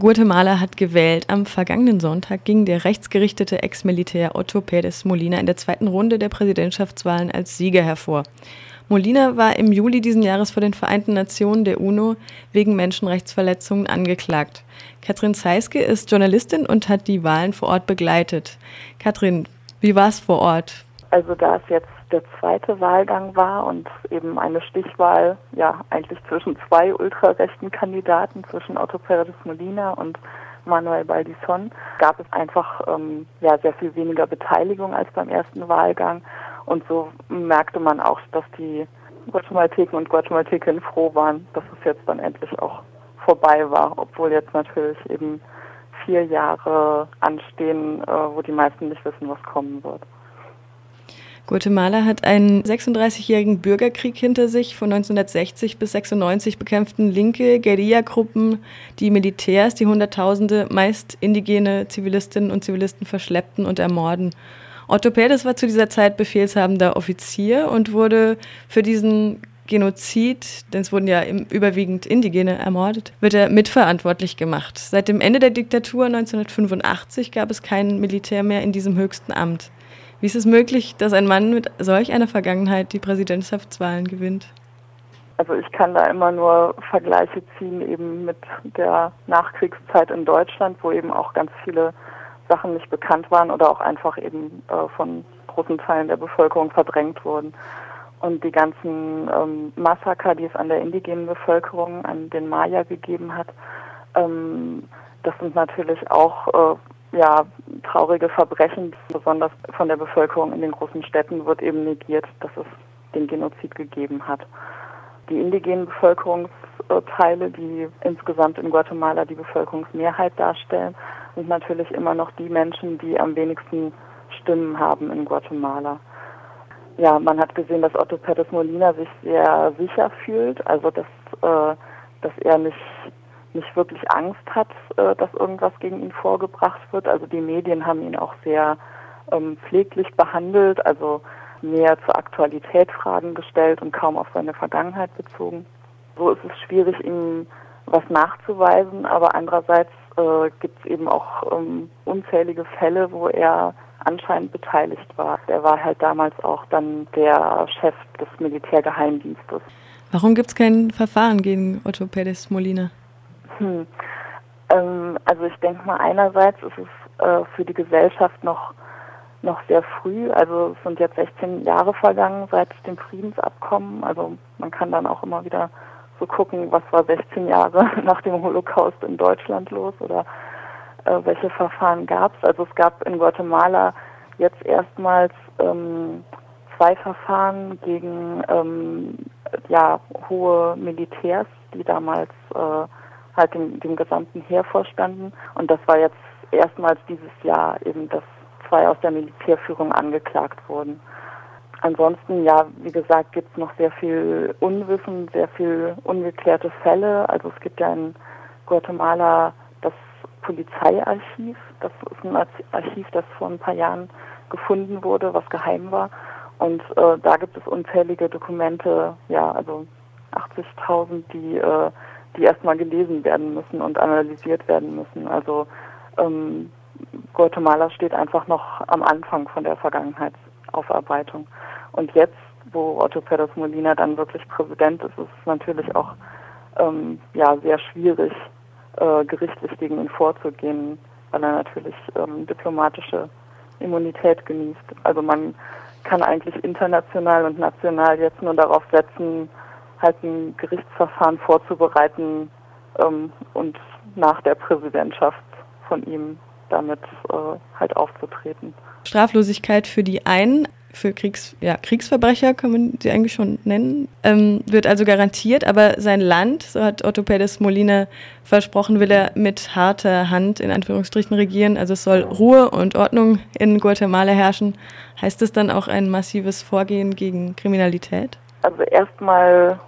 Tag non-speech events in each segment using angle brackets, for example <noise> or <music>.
Guatemala hat gewählt. Am vergangenen Sonntag ging der rechtsgerichtete Ex-Militär Otto Pérez Molina in der zweiten Runde der Präsidentschaftswahlen als Sieger hervor. Molina war im Juli diesen Jahres vor den Vereinten Nationen der UNO wegen Menschenrechtsverletzungen angeklagt. Katrin Zeiske ist Journalistin und hat die Wahlen vor Ort begleitet. Katrin, wie war es vor Ort? Also da es jetzt der zweite Wahlgang war und eben eine Stichwahl ja eigentlich zwischen zwei ultrarechten Kandidaten, zwischen Otto Pérez Molina und Manuel Baldisson, gab es einfach ähm, ja sehr viel weniger Beteiligung als beim ersten Wahlgang und so merkte man auch, dass die Guatemalteken und Guatemaltekinnen froh waren, dass es jetzt dann endlich auch vorbei war, obwohl jetzt natürlich eben vier Jahre anstehen, äh, wo die meisten nicht wissen, was kommen wird. Guatemala hat einen 36-jährigen Bürgerkrieg hinter sich. Von 1960 bis 96 bekämpften linke Guerillagruppen die Militärs, die Hunderttausende meist indigene Zivilistinnen und Zivilisten verschleppten und ermorden. Otto Perez war zu dieser Zeit befehlshabender Offizier und wurde für diesen Genozid, denn es wurden ja überwiegend Indigene ermordet, wird er mitverantwortlich gemacht. Seit dem Ende der Diktatur 1985 gab es kein Militär mehr in diesem höchsten Amt. Wie ist es möglich, dass ein Mann mit solch einer Vergangenheit die Präsidentschaftswahlen gewinnt? Also ich kann da immer nur Vergleiche ziehen eben mit der Nachkriegszeit in Deutschland, wo eben auch ganz viele Sachen nicht bekannt waren oder auch einfach eben äh, von großen Teilen der Bevölkerung verdrängt wurden. Und die ganzen ähm, Massaker, die es an der indigenen Bevölkerung, an den Maya gegeben hat, ähm, das sind natürlich auch äh, ja, traurige Verbrechen. Besonders von der Bevölkerung in den großen Städten wird eben negiert, dass es den Genozid gegeben hat. Die indigenen Bevölkerungsteile, die insgesamt in Guatemala die Bevölkerungsmehrheit darstellen, sind natürlich immer noch die Menschen, die am wenigsten Stimmen haben in Guatemala. Ja, man hat gesehen, dass Otto Pérez Molina sich sehr sicher fühlt, also dass, äh, dass er nicht, nicht wirklich Angst hat, äh, dass irgendwas gegen ihn vorgebracht wird. Also die Medien haben ihn auch sehr ähm, pfleglich behandelt, also mehr zur Aktualität Fragen gestellt und kaum auf seine Vergangenheit bezogen. So ist es schwierig, ihm was nachzuweisen, aber andererseits äh, gibt es eben auch ähm, unzählige Fälle, wo er anscheinend beteiligt war. Er war halt damals auch dann der Chef des Militärgeheimdienstes. Warum gibt es kein Verfahren gegen Otto Pérez Molina? Hm. Ähm, also ich denke mal, einerseits ist es äh, für die Gesellschaft noch noch sehr früh. Also es sind jetzt 16 Jahre vergangen seit dem Friedensabkommen. Also man kann dann auch immer wieder so gucken, was war 16 Jahre <laughs> nach dem Holocaust in Deutschland los oder äh, welche Verfahren gab es. Also es gab in Guatemala jetzt erstmals ähm, zwei Verfahren gegen ähm, ja, hohe Militärs, die damals äh, halt dem, dem gesamten Heer vorstanden. Und das war jetzt erstmals dieses Jahr eben, dass zwei aus der Militärführung angeklagt wurden. Ansonsten, ja, wie gesagt, gibt es noch sehr viel Unwissen, sehr viel ungeklärte Fälle. Also es gibt ja in Guatemala das Polizeiarchiv. Das ist ein Archiv, das vor ein paar Jahren gefunden wurde, was geheim war. Und äh, da gibt es unzählige Dokumente, ja, also 80.000, die, äh, die erstmal gelesen werden müssen und analysiert werden müssen. Also ähm, Guatemala steht einfach noch am Anfang von der Vergangenheitsaufarbeitung. Und jetzt, wo Otto Pérez Molina dann wirklich Präsident ist, ist es natürlich auch ähm, ja, sehr schwierig, äh, gerichtlich gegen ihn vorzugehen, weil er natürlich ähm, diplomatische Immunität genießt. Also man kann eigentlich international und national jetzt nur darauf setzen, halt ein Gerichtsverfahren vorzubereiten ähm, und nach der Präsidentschaft von ihm damit äh, halt aufzutreten. Straflosigkeit für die einen, für Kriegs, ja, Kriegsverbrecher kann man sie eigentlich schon nennen, ähm, wird also garantiert, aber sein Land, so hat Otto Pérez Molina versprochen, will er mit harter Hand in Anführungsstrichen regieren. Also es soll Ruhe und Ordnung in Guatemala herrschen. Heißt es dann auch ein massives Vorgehen gegen Kriminalität? Also erstmal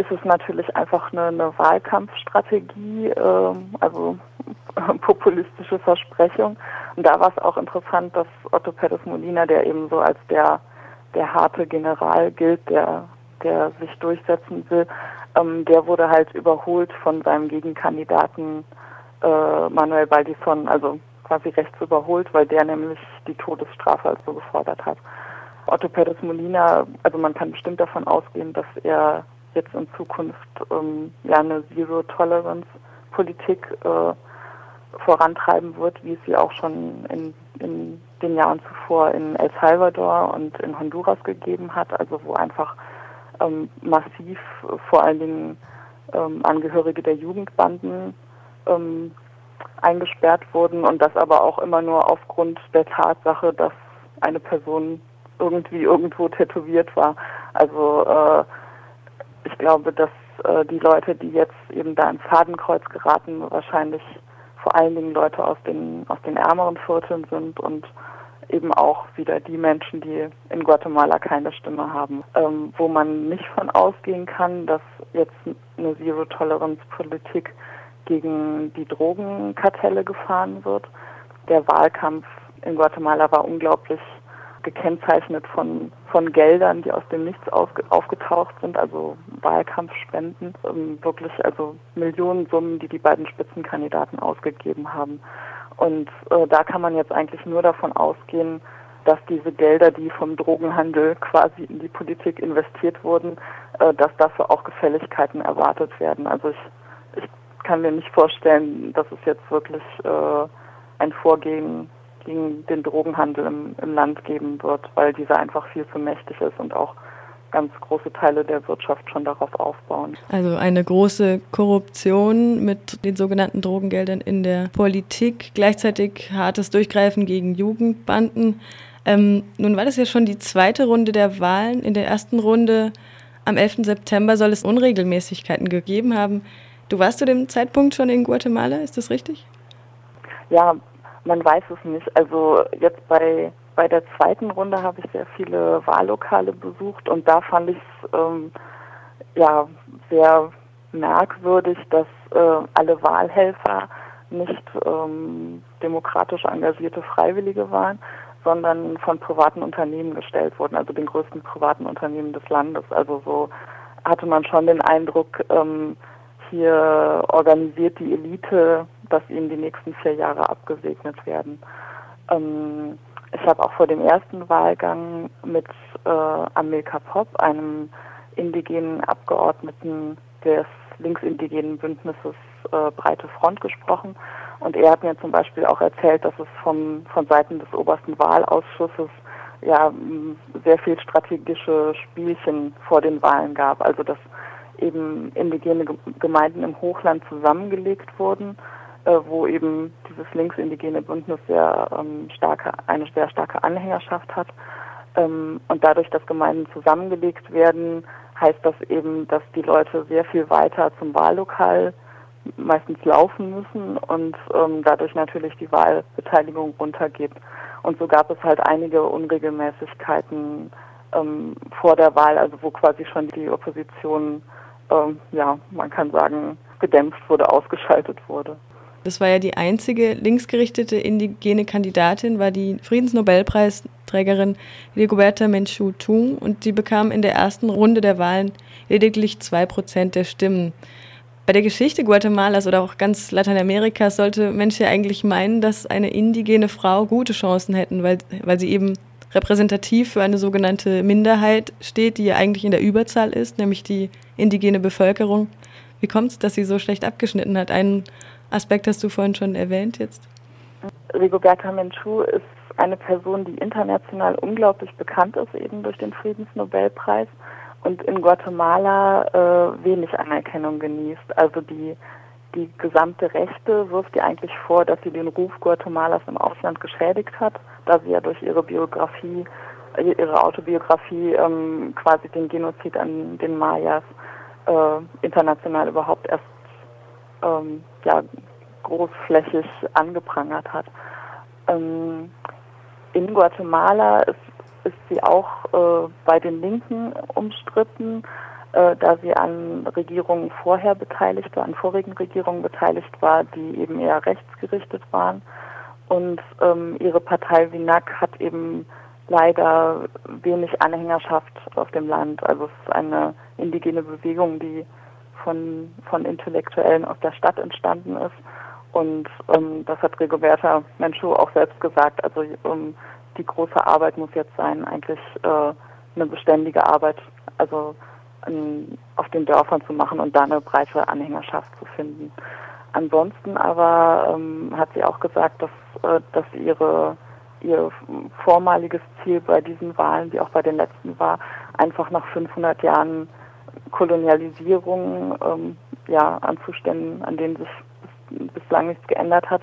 ist es natürlich einfach eine, eine Wahlkampfstrategie, äh, also <laughs> populistische Versprechung. Und da war es auch interessant, dass Otto Pérez Molina, der eben so als der, der harte General gilt, der, der sich durchsetzen will, ähm, der wurde halt überholt von seinem Gegenkandidaten äh, Manuel Baldisson, also quasi rechts überholt, weil der nämlich die Todesstrafe also gefordert hat. Otto Perez Molina, also man kann bestimmt davon ausgehen, dass er jetzt in Zukunft ähm, ja eine Zero-Tolerance-Politik äh, vorantreiben wird, wie es sie auch schon in, in den Jahren zuvor in El Salvador und in Honduras gegeben hat, also wo einfach ähm, massiv vor allen Dingen ähm, Angehörige der Jugendbanden ähm, eingesperrt wurden und das aber auch immer nur aufgrund der Tatsache, dass eine Person irgendwie irgendwo tätowiert war. Also äh, ich glaube, dass äh, die Leute, die jetzt eben da ins Fadenkreuz geraten, wahrscheinlich vor allen Dingen Leute aus den aus den ärmeren Vierteln sind und eben auch wieder die Menschen, die in Guatemala keine Stimme haben, ähm, wo man nicht von ausgehen kann, dass jetzt eine Zero-Tolerance-Politik gegen die Drogenkartelle gefahren wird. Der Wahlkampf in Guatemala war unglaublich gekennzeichnet von, von Geldern, die aus dem Nichts aufgetaucht sind, also Wahlkampfspenden, ähm, wirklich also Millionensummen, die die beiden Spitzenkandidaten ausgegeben haben. Und äh, da kann man jetzt eigentlich nur davon ausgehen, dass diese Gelder, die vom Drogenhandel quasi in die Politik investiert wurden, äh, dass dafür auch Gefälligkeiten erwartet werden. Also ich, ich kann mir nicht vorstellen, dass es jetzt wirklich äh, ein Vorgehen gegen den Drogenhandel im, im Land geben wird, weil dieser einfach viel zu mächtig ist und auch ganz große Teile der Wirtschaft schon darauf aufbauen. Also eine große Korruption mit den sogenannten Drogengeldern in der Politik, gleichzeitig hartes Durchgreifen gegen Jugendbanden. Ähm, nun war das ja schon die zweite Runde der Wahlen. In der ersten Runde am 11. September soll es Unregelmäßigkeiten gegeben haben. Du warst zu dem Zeitpunkt schon in Guatemala, ist das richtig? Ja, man weiß es nicht. Also jetzt bei bei der zweiten Runde habe ich sehr viele Wahllokale besucht und da fand ich es ähm, ja sehr merkwürdig, dass äh, alle Wahlhelfer nicht ähm, demokratisch engagierte Freiwillige waren, sondern von privaten Unternehmen gestellt wurden, also den größten privaten Unternehmen des Landes. Also so hatte man schon den Eindruck, ähm, hier organisiert die Elite, dass ihnen die nächsten vier Jahre abgesegnet werden. Ähm, ich habe auch vor dem ersten Wahlgang mit äh, Amilka Pop, einem indigenen Abgeordneten des linksindigenen Bündnisses äh, Breite Front gesprochen. Und er hat mir zum Beispiel auch erzählt, dass es vom, von Seiten des obersten Wahlausschusses ja sehr viel strategische Spielchen vor den Wahlen gab. Also dass eben indigene Gemeinden im Hochland zusammengelegt wurden äh, wo eben dieses linksindigene Bündnis sehr ähm, starke, eine sehr starke Anhängerschaft hat. Ähm, und dadurch, dass Gemeinden zusammengelegt werden, heißt das eben, dass die Leute sehr viel weiter zum Wahllokal meistens laufen müssen und ähm, dadurch natürlich die Wahlbeteiligung runtergeht. Und so gab es halt einige Unregelmäßigkeiten ähm, vor der Wahl, also wo quasi schon die Opposition, ähm, ja, man kann sagen, gedämpft wurde, ausgeschaltet wurde. Das war ja die einzige linksgerichtete indigene Kandidatin, war die Friedensnobelpreisträgerin Rigoberta Menchú Tung und sie bekam in der ersten Runde der Wahlen lediglich zwei Prozent der Stimmen. Bei der Geschichte Guatemalas oder auch ganz Lateinamerikas sollte Mensch ja eigentlich meinen, dass eine indigene Frau gute Chancen hätten, weil, weil sie eben repräsentativ für eine sogenannte Minderheit steht, die ja eigentlich in der Überzahl ist, nämlich die indigene Bevölkerung. Wie kommt es, dass sie so schlecht abgeschnitten hat? Einen Aspekt hast du vorhin schon erwähnt jetzt. Rigoberta Menchú ist eine Person, die international unglaublich bekannt ist, eben durch den Friedensnobelpreis und in Guatemala äh, wenig Anerkennung genießt. Also die, die gesamte Rechte wirft ihr eigentlich vor, dass sie den Ruf Guatemalas im Ausland geschädigt hat, da sie ja durch ihre Biografie, ihre Autobiografie ähm, quasi den Genozid an den Mayas äh, international überhaupt erst ähm, ja, großflächig angeprangert hat. Ähm, in Guatemala ist, ist sie auch äh, bei den Linken umstritten, äh, da sie an Regierungen vorher beteiligt war, an vorigen Regierungen beteiligt war, die eben eher rechtsgerichtet waren. Und ähm, ihre Partei Winac hat eben leider wenig Anhängerschaft auf dem Land. Also es ist eine indigene Bewegung, die von, von Intellektuellen aus der Stadt entstanden ist Und ähm, das hat Rigoberta Menchú auch selbst gesagt. Also ähm, die große Arbeit muss jetzt sein, eigentlich äh, eine beständige Arbeit, also ähm, auf den Dörfern zu machen und da eine breite Anhängerschaft zu finden. Ansonsten aber ähm, hat sie auch gesagt, dass, äh, dass ihre ihr vormaliges Ziel bei diesen Wahlen, wie auch bei den letzten war, einfach nach 500 Jahren Kolonialisierung ähm, ja, an Zuständen, an denen sich bis, bislang nichts geändert hat,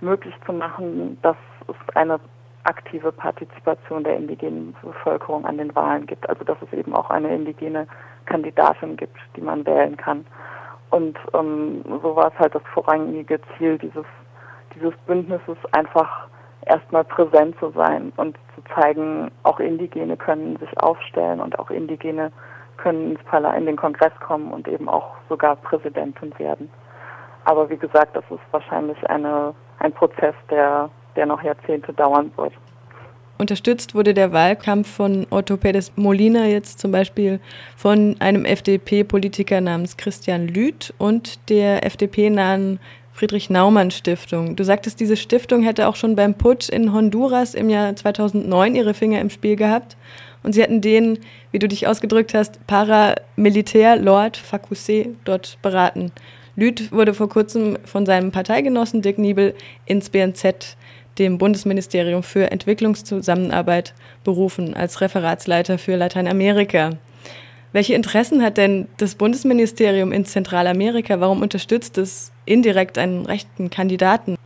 möglich zu machen, dass es eine aktive Partizipation der indigenen Bevölkerung an den Wahlen gibt. Also dass es eben auch eine indigene Kandidatin gibt, die man wählen kann. Und ähm, so war es halt das vorrangige Ziel dieses, dieses Bündnisses, einfach erstmal präsent zu sein und zu zeigen, auch Indigene können sich aufstellen und auch Indigene können ins Parlament, in den Kongress kommen und eben auch sogar Präsidentin werden. Aber wie gesagt, das ist wahrscheinlich eine, ein Prozess, der, der noch Jahrzehnte dauern wird. Unterstützt wurde der Wahlkampf von Otto Pérez Molina jetzt zum Beispiel von einem FDP-Politiker namens Christian Lüth und der FDP-nahen Friedrich Naumann Stiftung. Du sagtest, diese Stiftung hätte auch schon beim Putsch in Honduras im Jahr 2009 ihre Finger im Spiel gehabt. Und sie hätten den, wie du dich ausgedrückt hast, Paramilitär Lord Facusé dort beraten. Lüth wurde vor kurzem von seinem Parteigenossen Dick Niebel ins BNZ dem Bundesministerium für Entwicklungszusammenarbeit berufen als Referatsleiter für Lateinamerika. Welche Interessen hat denn das Bundesministerium in Zentralamerika? Warum unterstützt es indirekt einen rechten Kandidaten?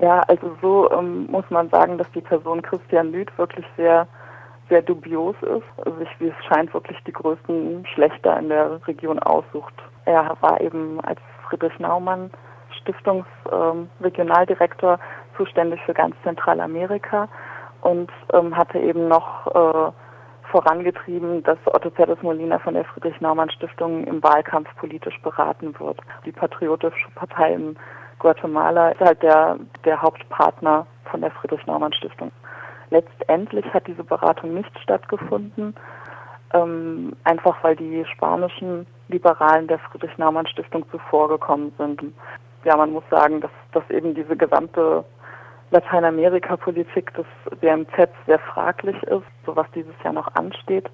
Ja, also so ähm, muss man sagen, dass die Person Christian Lüth wirklich sehr, sehr dubios ist. Also ich, wie es scheint, wirklich die größten Schlechter in der Region aussucht. Er war eben als Friedrich Naumann Stiftungsregionaldirektor ähm, zuständig für ganz Zentralamerika und ähm, hatte eben noch äh, vorangetrieben, dass Otto Pérez Molina von der Friedrich-Naumann-Stiftung im Wahlkampf politisch beraten wird. Die Patriotische Partei in Guatemala ist halt der, der Hauptpartner von der Friedrich-Naumann-Stiftung. Letztendlich hat diese Beratung nicht stattgefunden, ähm, einfach weil die spanischen Liberalen der Friedrich-Naumann-Stiftung zuvorgekommen sind. Ja, man muss sagen, dass, dass eben diese gesamte Lateinamerika-Politik des BMZ sehr fraglich ist. So was dieses Jahr noch ansteht,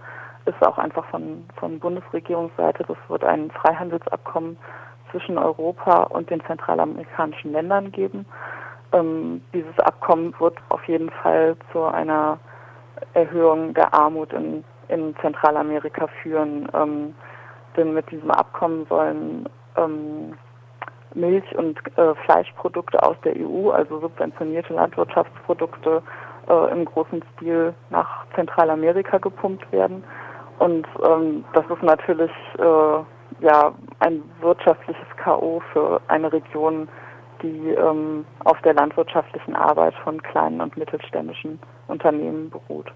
ist auch einfach von, von Bundesregierungsseite. Das wird ein Freihandelsabkommen zwischen Europa und den zentralamerikanischen Ländern geben. Ähm, dieses Abkommen wird auf jeden Fall zu einer Erhöhung der Armut in, in Zentralamerika führen. Ähm, denn mit diesem Abkommen sollen ähm, Milch- und äh, Fleischprodukte aus der EU, also subventionierte Landwirtschaftsprodukte äh, im großen Stil nach Zentralamerika gepumpt werden. Und ähm, das ist natürlich äh, ja ein wirtschaftliches K.O. für eine Region, die ähm, auf der landwirtschaftlichen Arbeit von kleinen und mittelständischen Unternehmen beruht.